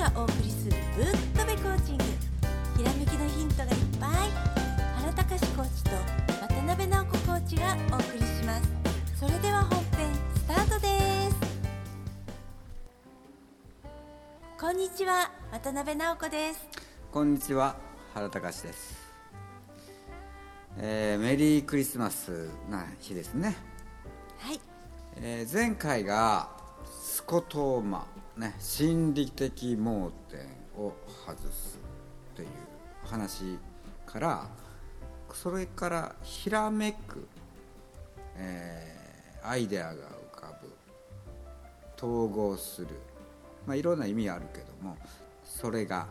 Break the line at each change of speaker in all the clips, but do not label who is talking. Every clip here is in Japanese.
がお送りするぶっとべコーチング。ひらめきのヒントがいっぱい。原隆コーチと渡辺直子コーチがお送りします。それでは本編スタートです。こんにちは渡辺直子です。
こんにちは原隆です、えーメリークリスマスな日ですね、
はい。
えー前回がスコトーマ、ね、心理的盲点を外すという話からそれからひらめく、えーアイデアが浮かぶ統合する、まあ、いろんな意味あるけどもそれが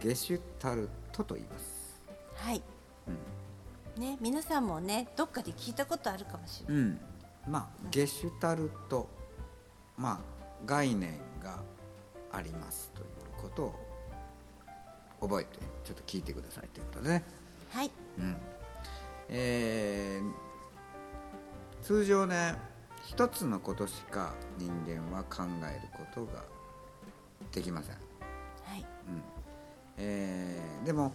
ゲシュタルトと言います。
はい、ね皆さんもねどっかで聞いたことあるかもしれない、
うん、まあゲシュタルト、まあ、概念がありますということを覚えてちょっと聞いてくださいということでね、
はい。
うん。えー通常ね一つのことしか人間は考えることができません、
はい。
えーでも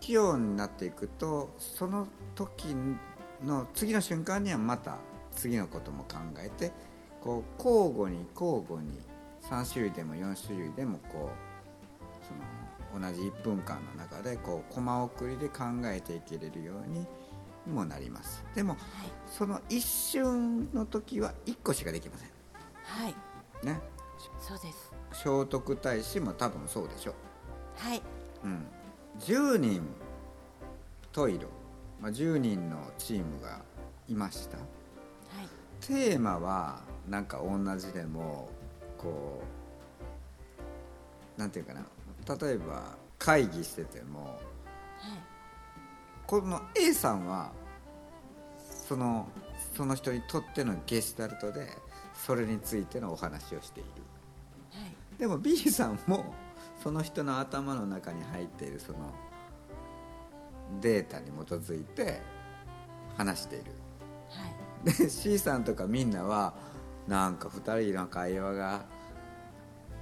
器用になっていくとその時の次の瞬間にはまた次のことも考えてこう交互に交互に3種類でも4種類でもこうその同じ1分間の中でこうコマ送りで考えていけれるようにもなります。でも
はい
その一瞬の時は1個しかできません。
はい。
ね。
そうです。
聖徳太子も多分そうでしょ
はい。
うん、10人トイロ、まあ、10人のチームがいました。
はい。
テーマはなんか同じでもこうなんていうかな。例えば会議してても
はい。
この A さんはそのその人にとってのゲシュタルトでそれについてのお話をしている。
はい。
でも B さんもその人の頭の中に入っているそのデータに基づいて話している。
はい。
で C さんとかみんなはなんか2人の会話が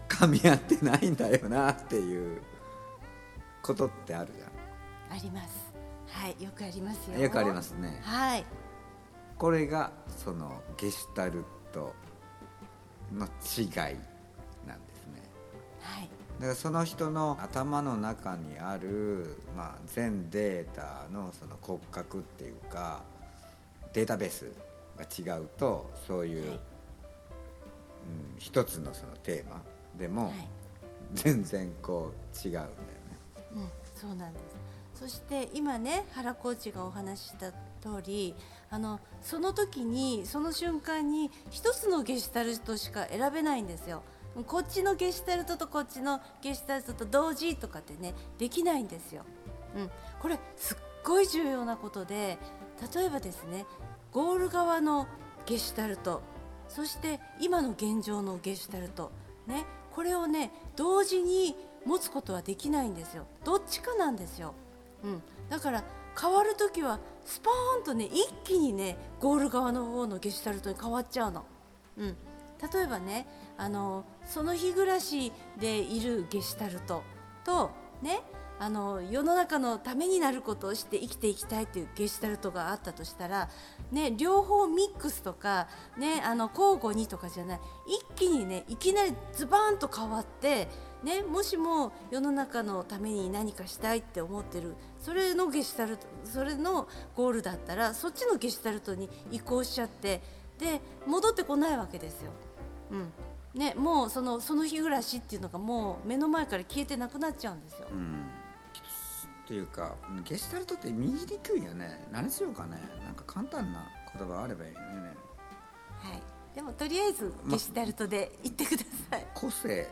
噛み合ってないんだよなっていうことってあるじ
あります。はいよくありますよ。
ゃんよくありますね。
はい。
これがそのゲシュタルトの違いなんですね。
はい。
だからその人の頭の中にある、まあ、全データのその骨格っていうかデータベースが違うとそういう、
はい
うん、一つのそのテーマでも
はい。
全然こう違うんだよね。
うん、そうなんです。そして今ね原コーチがお話しした通りあのその時にその瞬間に一つのゲシュタルトしか選べないんですよ。こっちのゲシュタルトとこっちのゲシュタルトと同時とかってねできないんですよ、うん、これすっごい重要なことで例えばですねゴール側のゲシュタルトそして今の現状のゲシュタルトねこれをね同時に持つことはできないんですよ。どっちかなんですよ、うん、だから変わる時はスポーンとね一気にねゴール側の方のゲシュタルトに変わっちゃうの、うん、例えばねあのその日暮らしでいるゲシュタルトとねあの世の中のためになることをして生きていきたいっていうゲシュタルトがあったとしたら、ね、両方ミックスとか、ね、あの交互にとかじゃない一気にねいきなりズバーンと変わって、ね、もしも世の中のために何かしたいって思ってるそれのゲシュタルトそれのゴールだったらそっちのゲシュタルトに移行しちゃってで戻ってこないわけですよ。うんね、もうそのその日暮らしっていうのがもう目の前から消えてなくなっちゃうんですよ。
うんっていうかゲシュタルトって見にくいよね何しようかねなんか簡単な言葉あればいいよね。
はい、でもとりあえずゲシュタルトで言ってください。
個性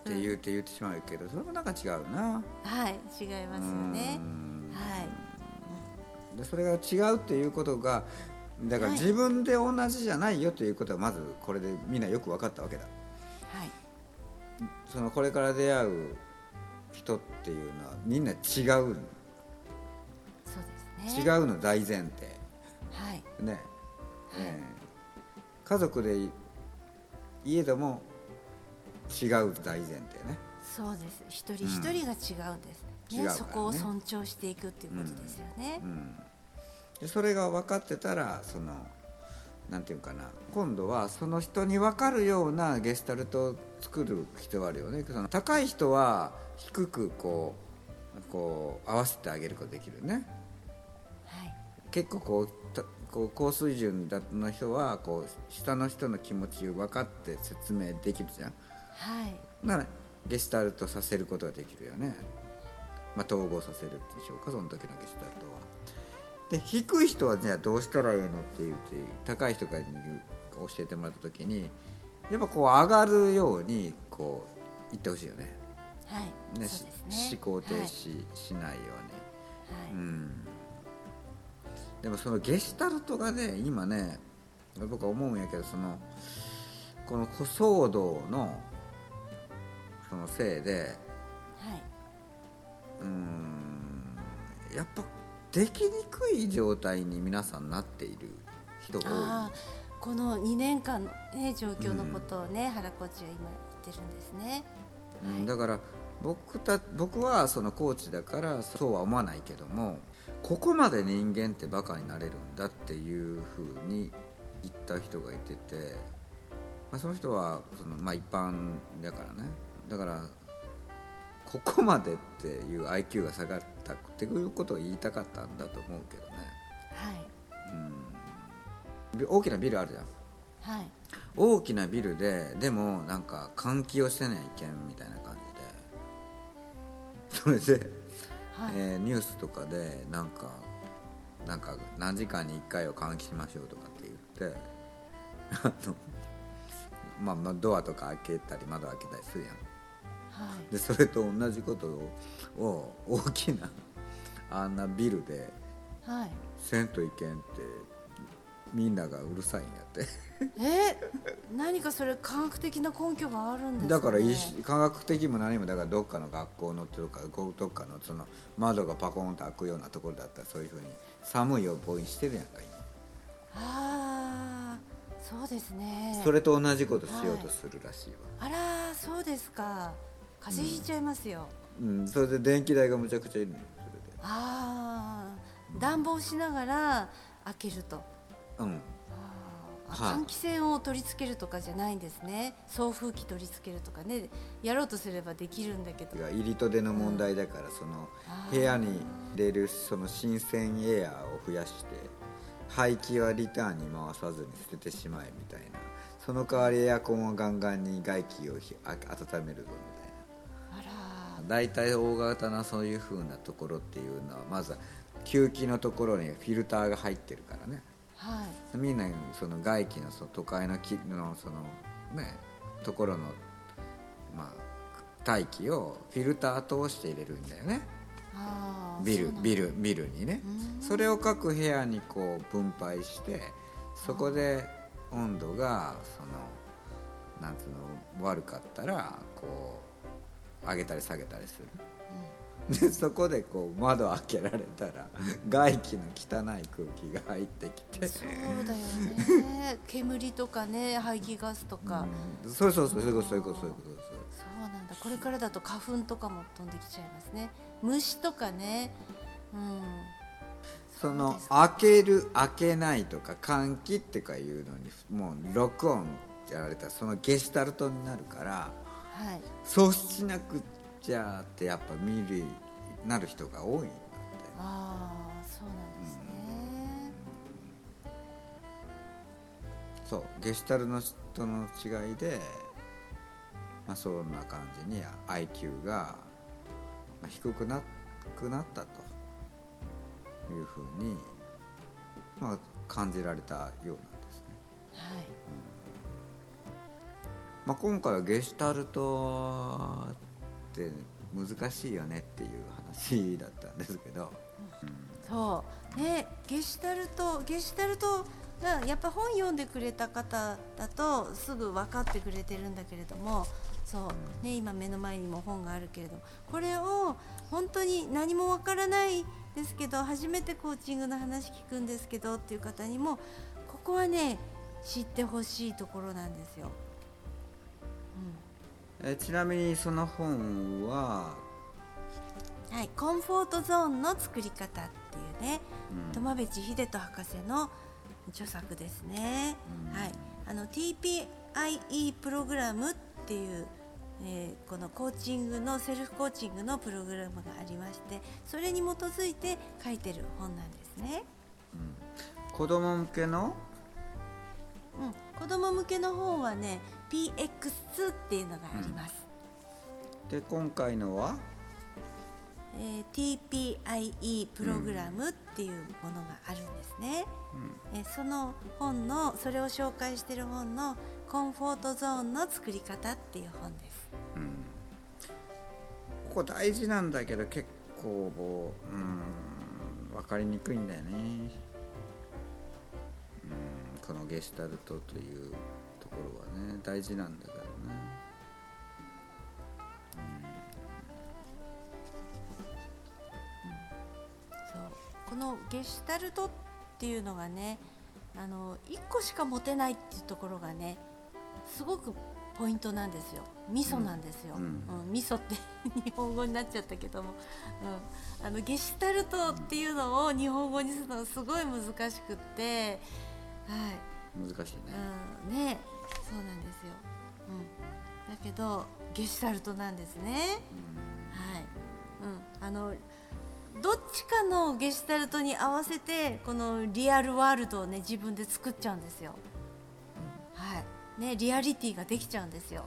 って言うて言ってしまうけどそれもなんか違うな。
はい、違いますよね。
う。ん。
はい、
でそれが違うっていうことがだから
はい。
自分で同じじゃないよということはまずこれでみんなよく分かったわけだ。
はい、
そのこれから出会う人っていうのはみんな違う
そうですね。
違うの大前提。
はい、
ね、ええ。家族でいいえども違う大前提ね。
そうです。一人一人が違うんです、ね。
違うからね。
そこを尊重していくっていうことですよね、
うん、でそれが分かってたらそのなんていうかな。今度はその人に分かるようなゲスタルトを作る必要があるよね。その高い人は低くこうこう合わせてあげることできるね。
はい。
結構こうたこう高水準だの人はこう下の人の気持ちを分かって説明できるじゃん。
はい。
ならゲスタルトさせることができるよね、まあ、統合させるでしょうかその時のゲスタルトは。で低い人はじゃあどうしたらいいのって言って高い人からに教えてもらった時にやっぱこう上がるようにこう言ってほしいよね
はい。
ね思考停
はい
止しないように、
はい。
うん。でもそのゲシュタルトがね今ね僕は思うんやけどそのこの小騒動のそのせいで
はい、
うーんやっぱできにくい状態に皆さんなっている人が
ああこの2年間の、ね、状況のことをね、原コーチは今言ってるんですね。
多い、うんだから僕た僕はそのコーチだからそうは思わないけどもここまで人間ってバカになれるんだっていうふうに言った人がいてて、まあ、その人はその、まあ、一般だからね。だからここまでっていう IQ が下がったっていうことを言いたかったんだと思うけどね、
はい。
うん、び大きなビルあるじゃん。
はい。
大きなビルででもなんか換気をしてないけんみたいな感じ。でそれで、
はい、
えーニュースとかでなんかなんか何時間に1回を換気しましょうとかって言ってあの、まあ、まあドアとか開けたり窓開けたりするやん。
はい。
でそれと同じことをを大きなあんなビルで
はい。
せんといけんってみんながうるさいんやって
え何かそれ科学的な根拠があるんですか、ね、
だから科学的も何もだからどっかの学校のとかどっかのその窓がパコンと開くようなところだったらそういうふうに寒い予防にしてるやんか今。
ああそうですね。
それと同じことしようとするらしいわ、
あらーそうですか。風邪ひいちゃいますよ、
うん。それで電気代がむちゃくちゃいるのよ
ああ暖房しながら開けると。
それで
あ
はい
換気扇を取り付けるとかじゃないんですね。送風機取り付けるとかね。やろうとすればできるんだけど。
入りと出の問題だから、その
あー
部屋に出るその新鮮エアーを増やして排気はリターンに回さずに捨ててしまえみたいな。その代わりエアコンをガンガンに外気をひあ温めるぞみたいな。
あら
大体大型なそういう風なところっていうのはまずは吸気のところにフィルターが入ってるからね
はい。
みんなその外気のその都会の木のそのねところのまあ大気をフィルター通して入れるんだよね。ビルビルビルにね。
うん。
それを各部屋にこう分配してそこで温度がそのなんつうの悪かったらこう上げたり下げたりするでそこでこう窓開けられたら外気の汚い空気が入ってきて。
そうだよね。煙とかね排気ガスとか、
うん。そうそうそうそういうことそういうことそういうことそう
そうなんだ。これからだと花粉とかも飛んできちゃいますね。虫とかね。うん。
その開ける開けないとか換気ってかいうのにもう録音やられたらそのゲシュタルトになるから
はい。
そうしなくちゃってやっぱ見るなる人が多いんだって。
ああそうなんですね、
そうゲシュタルの人の違いで、まあ、そんな感じに IQ がまあ低くなくなったというふうに、まあ、感じられたようなんですね。
はい。
まあ、今回はゲシュタルトって難しいよねっていう話だったんですけど、
そう。ねゲシュタルトゲシュタルトがやっぱ本読んでくれた方だとすぐ分かってくれてるんだけれどもそう、ね、今目の前にも本があるけれどもこれを本当に何も分からないですけど初めてコーチングの話聞くんですけどっていう方にもここはね知ってほしいところなんですよ。
えちなみにその本は、
はい、コンフォートゾーンの作り方っていうね、
うん。
苫部地秀人博士の著作ですね、
うん。
はい、あの TPIE プログラムっていう、えーこのコーチングのセルフコーチングのプログラムがありましてそれに基づいて書いてる本なんですね、
子供向けの？
うん、子供向けの本はね PX2 っていうのがあります、
で今回のは？
えー TPIE プログラムっていうものがあるんですね、えーその本のそれを紹介している本の「コンフォートゾーンの作り方」っていう本です。
ここ大事なんだけど結構もううん分かりにくいんだよね。うんこのゲシュタルトという大事なんだからね。
そう。このゲシュタルトっていうのがねあの1個しか持てないっていうところがねすごくポイントなんですよ。味噌なんですよ、
うん。
うん。味噌って 日本語になっちゃったけども、うん、あのゲシュタルトっていうのを日本語にするのがすごい難しくって。はい。
難しいね。
うん、ね。そうなんですよ、うん、だけどゲシュタルトなんですね。はい、うん、あのどっちかのゲシュタルトに合わせてこのリアルワールドをね自分で作っちゃうんですよ、はい。ねリアリティができちゃうんですよ、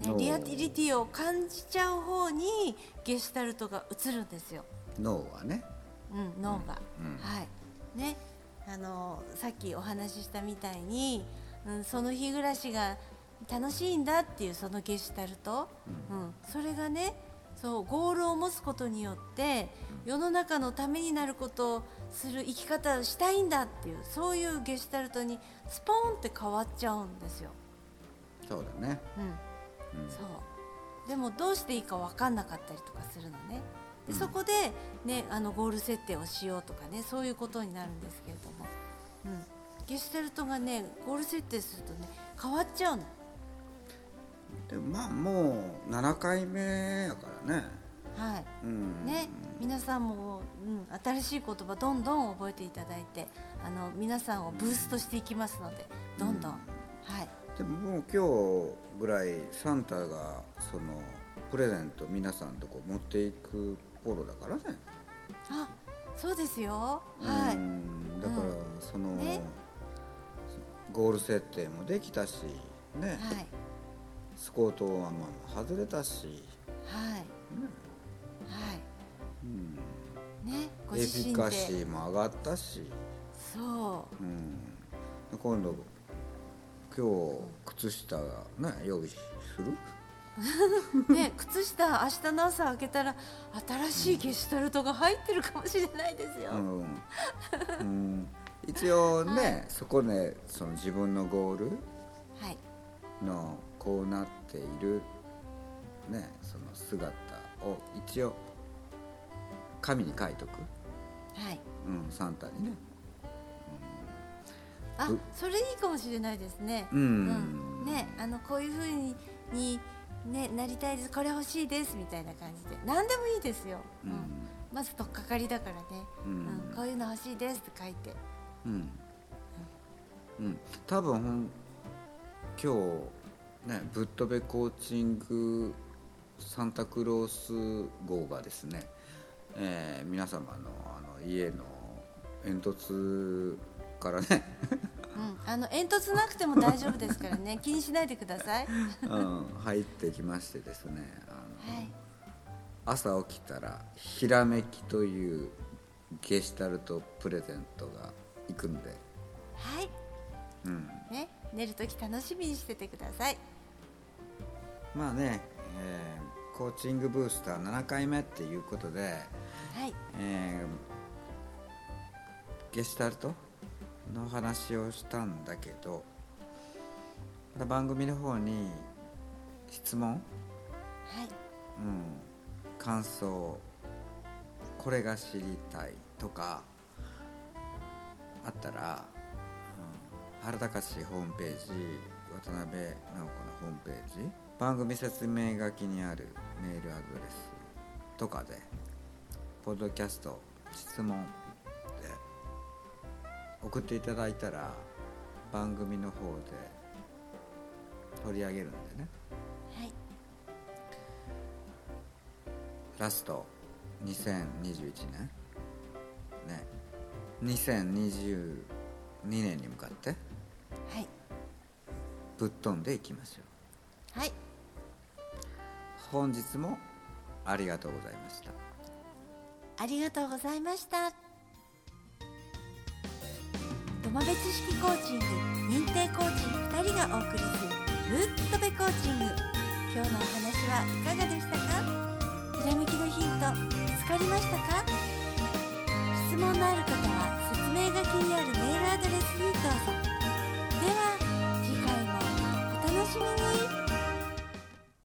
ねリアリティを感じちゃう方にゲシュタルトが映るんですよ。
脳はね。
うん、脳が、
うん。
はい。ねあのさっきお話ししたみたいに、うん、その日暮らしが楽しいんだっていうそのゲシュタルト、うん。それがねそうゴールを持つことによって世の中のためになることをする生き方をしたいんだっていうそういうゲシュタルトにスポーンって変わっちゃうんですよ。
そうだね。
うん。
うん。
そう。でもどうしていいか分かんなかったりとかするのね。で
うん。
そこで、ね、あのゴール設定をしようとかねそういうことになるんですけれども、うん、ゲシュタルトがねゴール設定するとね変わっちゃうの。
でもまあもう7回目やからね。
はい。
うん。
ね皆さんも、うん、新しい言葉どんどん覚えていただいてあの皆さんをブーストしていきますのでどんどん、
うん。
はい。
でももう今日ぐらいサンタがそのプレゼント皆さんとこ持っていく頃だからね。
あそうですよ。はい、
うん。だから
うん
その、
ね
ゴール設定もできたしね、
はい。
スコートはまあ外れたし、
はい。
ね。
はい。
うん、
ねご
エフィカシ
で
ーも上がったし、
そ
う。ん、今度今日靴下がね用意する？
う ね靴下明日の朝開けたら新しいゲシュタルトが入ってるかもしれないですよ、
うん、うん、一応ね、
はい。
そこでその自分のゴール
はい。
のこうなっているねその姿を一応紙に書いとく、
はい。
うん、サンタにね。
あ
う
それいいかもしれないですね。
うん。
うん。ねあのこういうふうににねなりたいです。これ欲しいです。みたいな感じで。何でもいいですよ、
う
うんん。まず取っかかりだからね、
うん。
うん。こういうの欲しいですって書いて
うん、うん、多分今日ねぶっ飛べコーチングサンタクロース号がですね、えー皆様のあの家の煙突からね、
うん、あの煙突なくても大丈夫ですからね。気にしないでください。
うん、入ってきましてですねあの、
はい。
朝起きたら「ひらめき」というゲシュタルトプレゼントが行くんで、
はい。
うん、
ね寝るとき楽しみにしててください。
まあね、えーコーチングブースター7回目っていうことで、
はい。
えーゲシュタルトの話をしたんだけどまた番組の方に質問、
はい。
うん、感想これが知りたいとかあったら、うん、原隆ホームページ渡辺直子のホームページ番組説明書きにあるメールアドレスとかでポッドキャスト質問で送っていただいたら番組の方で取り上げるんでね。
はい。
ラスト2021年。ね2022年に向かって
はい。
ぶっ飛んでいきましょう
はい。
本日もありがとうございました。
ありがとうございました。土間別式コーチング認定コーチ2人がお送りするぶっとべコーチング。今日のお話はいかがでしたか？ひらめきのヒント見つかりましたか？質問のある方は説明書きにあるメールアドレスにどうぞ。では次回もお楽しみに。